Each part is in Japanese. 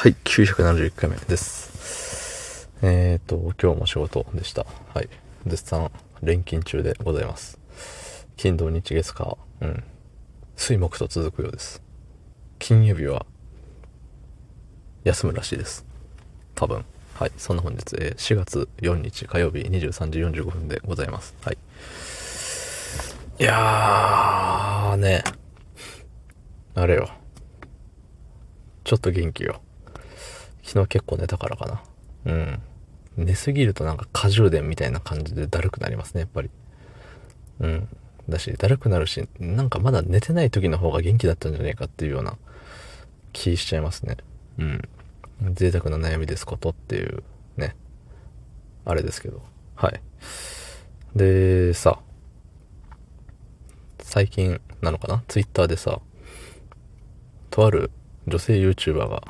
はい、971回目です。えーと、今日も仕事でした。はい。絶賛連勤中でございます。金土日月火、うん。水木と続くようです。金曜日は、休むらしいです。多分。はい。そんな本日、えー4月4日火曜日23時45分でございます。はい。いやー、ね。あれよ。ちょっと元気よ。昨日結構寝たからかな。うん。寝すぎるとなんか過充電みたいな感じでだるくなりますね、やっぱり。うん。だし、だるくなるし、なんかまだ寝てない時の方が元気だったんじゃないかっていうような気しちゃいますね。うん。贅沢な悩みですことっていうね。あれですけど。はい。で、さ、最近なのかな？ツイッターでさ、とある女性 YouTuber が、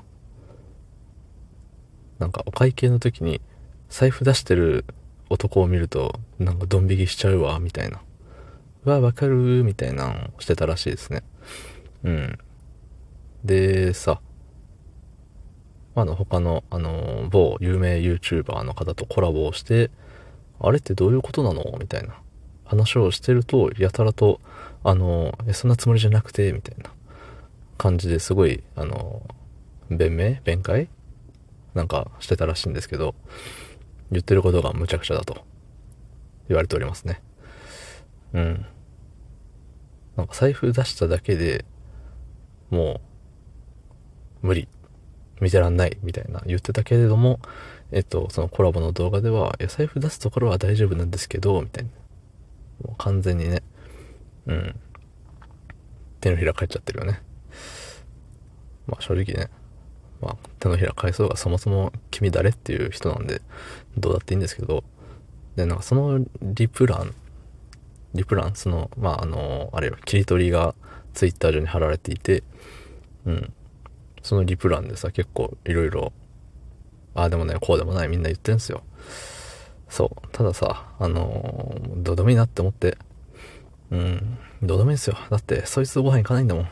なんかお会計の時に財布出してる男を見ると、なんかドン引きしちゃうわ、みたいな。うわ、わかるみたいなのをしてたらしいですね。うん。で、さ、あの、他の、あの、某有名 YouTuber の方とコラボをして、あれってどういうことなの？みたいな話をしてると、やたらと、あの、えそんなつもりじゃなくて、みたいな感じですごい、あの、弁明？弁解？なんかしてたらしいんですけど、言ってることが無茶苦茶だと言われておりますね。うん。なんか財布出しただけでもう無理。見てらんないみたいな言ってたけれども、えっと、そのコラボの動画では、いや、財布出すところは大丈夫なんですけど、みたいな。もう完全にね、うん。手のひら返っちゃってるよね。まあ正直ね、まあ手のひら返そうがそもそも君誰っていう人なんで、どうだっていいんですけど、で、なんかそのリプラン、リプラン、その、まああの、あれよ、切り取りがツイッター上に貼られていて、うん。そのリプランでさ、結構いろいろ、ああでもない、こうでもない、みんな言ってんすよ。そう。たださ、あのーどうでもいいなって思って、うん、どうでもいいんすよ。だって、そいつご飯行かないんだもん。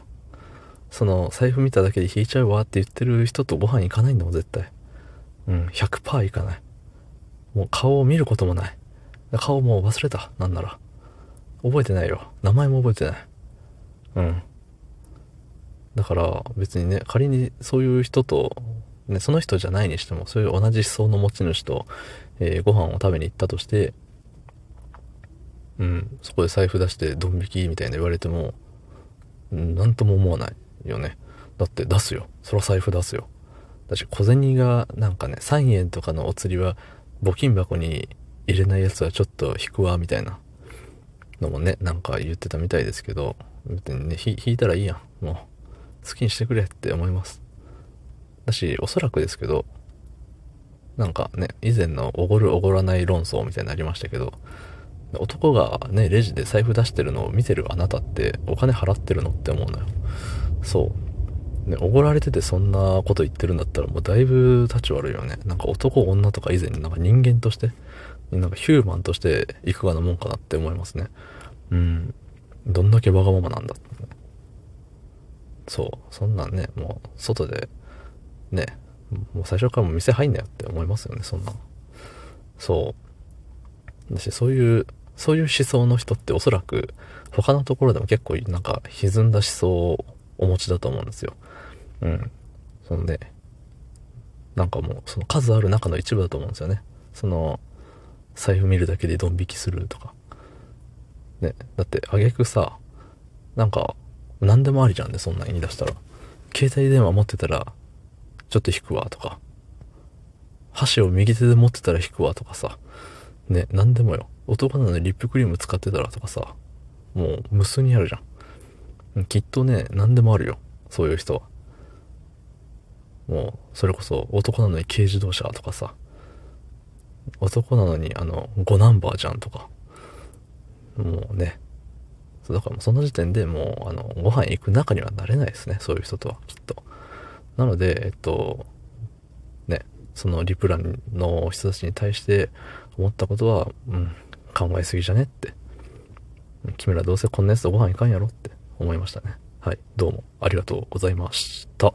その、財布見ただけで引いちゃうわって言ってる人とご飯行かないんだもん、絶対。うん、100%行かない。もう顔を見ることもない。顔もう忘れた、なんなら。覚えてないよ。名前も覚えてない。うん。だから別にね、仮にそういう人と、ね、その人じゃないにしても、そういう同じ思想の持ち主と、えーご飯を食べに行ったとして、うん、そこで財布出してドン引きみたいな言われても、うんなんとも思わないよね。だって出すよ。そら財布出すよ。だし小銭がなんかね、3円とかのお釣りは募金箱に入れないやつはちょっと引くわ、みたいなのもね、なんか言ってたみたいですけど、別にね、引いたらいいやん。もう、好きにしてくれって思います。だし、おそらくですけど、なんかね、以前のおごるおごらない論争みたいになりましたけど、男がね、レジで財布出してるのを見てるあなたってお金払ってるのって思うのよ。そう。ね、おごられててそんなこと言ってるんだったらもうだいぶ立ち悪いよね。なんか男女とか以前になんか人間として、なんかヒューマンとしていかがなもんかなって思いますね。うん。どんだけわがままなんだそう。そんなんね、もう外で、ね、もう最初からもう店入んなよって思いますよね、そんな。そう。だし、そういう、そういう思想の人っておそらく、他のところでも結構なんか歪んだ思想お持ちだと思うんですよ。うん。そのね、なんかもう、その数ある中の一部だと思うんですよね。その、財布見るだけでドン引きするとか。ね、だって、あげくさ、なんか、何でもありじゃんね、そんな言い出したら。携帯電話持ってたら、ちょっと引くわとか。箸を右手で持ってたら引くわとかさ。ね、何でもよ。男なのにリップクリーム使ってたらとかさ。もう無数にあるじゃん。きっとね、何でもあるよ。そういう人は。もう、それこそ男なのに軽自動車とかさ。男なのにあの、5ナンバーじゃんとか。もうね。だからもうその時点でもう、あの、ご飯行く仲にはなれないですね。そういう人とは、きっと。なので、えっと、ね、そのリプランの人たちに対して思ったことは、うん、考えすぎじゃねって。君らどうせこんなやつとご飯行かんやろって思いましたね。はい、どうもありがとうございました。